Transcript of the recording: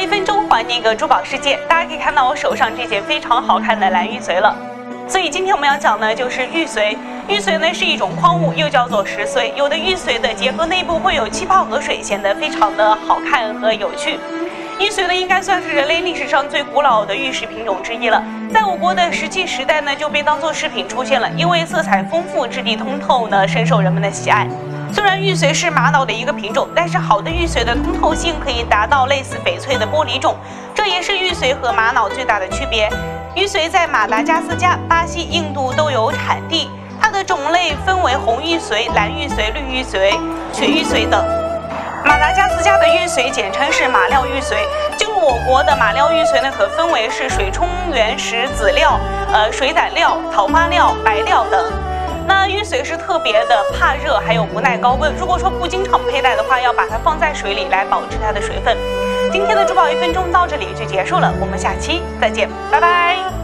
一分钟还你一个珠宝世界，大家可以看到我手上这件非常好看的蓝玉髓了。所以今天我们要讲的就是玉髓。玉髓呢是一种矿物，又叫做石髓。有的玉髓的结合内部会有气泡和水，显得非常的好看和有趣。玉髓呢应该算是人类历史上最古老的玉石品种之一了。在我国的石器时代呢就被当做饰品出现了，因为色彩丰富、质地通透呢，深受人们的喜爱。虽然玉髓是玛瑙的一个品种，但是好的玉髓的通透性可以达到类似翡翠的玻璃种，这也是玉髓和玛瑙最大的区别。玉髓在马达加斯加、巴西、印度都有产地。它的种类分为红玉髓、蓝玉髓、绿玉髓、雪玉髓等。马达加斯加的玉髓简称是马料玉髓。就我国的马料玉髓呢，可分为是水冲原石籽料、呃水胆料、桃花料、白料等。随时特别的怕热，还有不耐高温。如果说不经常佩戴的话，要把它放在水里来保持它的水分。今天的珠宝一分钟到这里就结束了，我们下期再见，拜拜。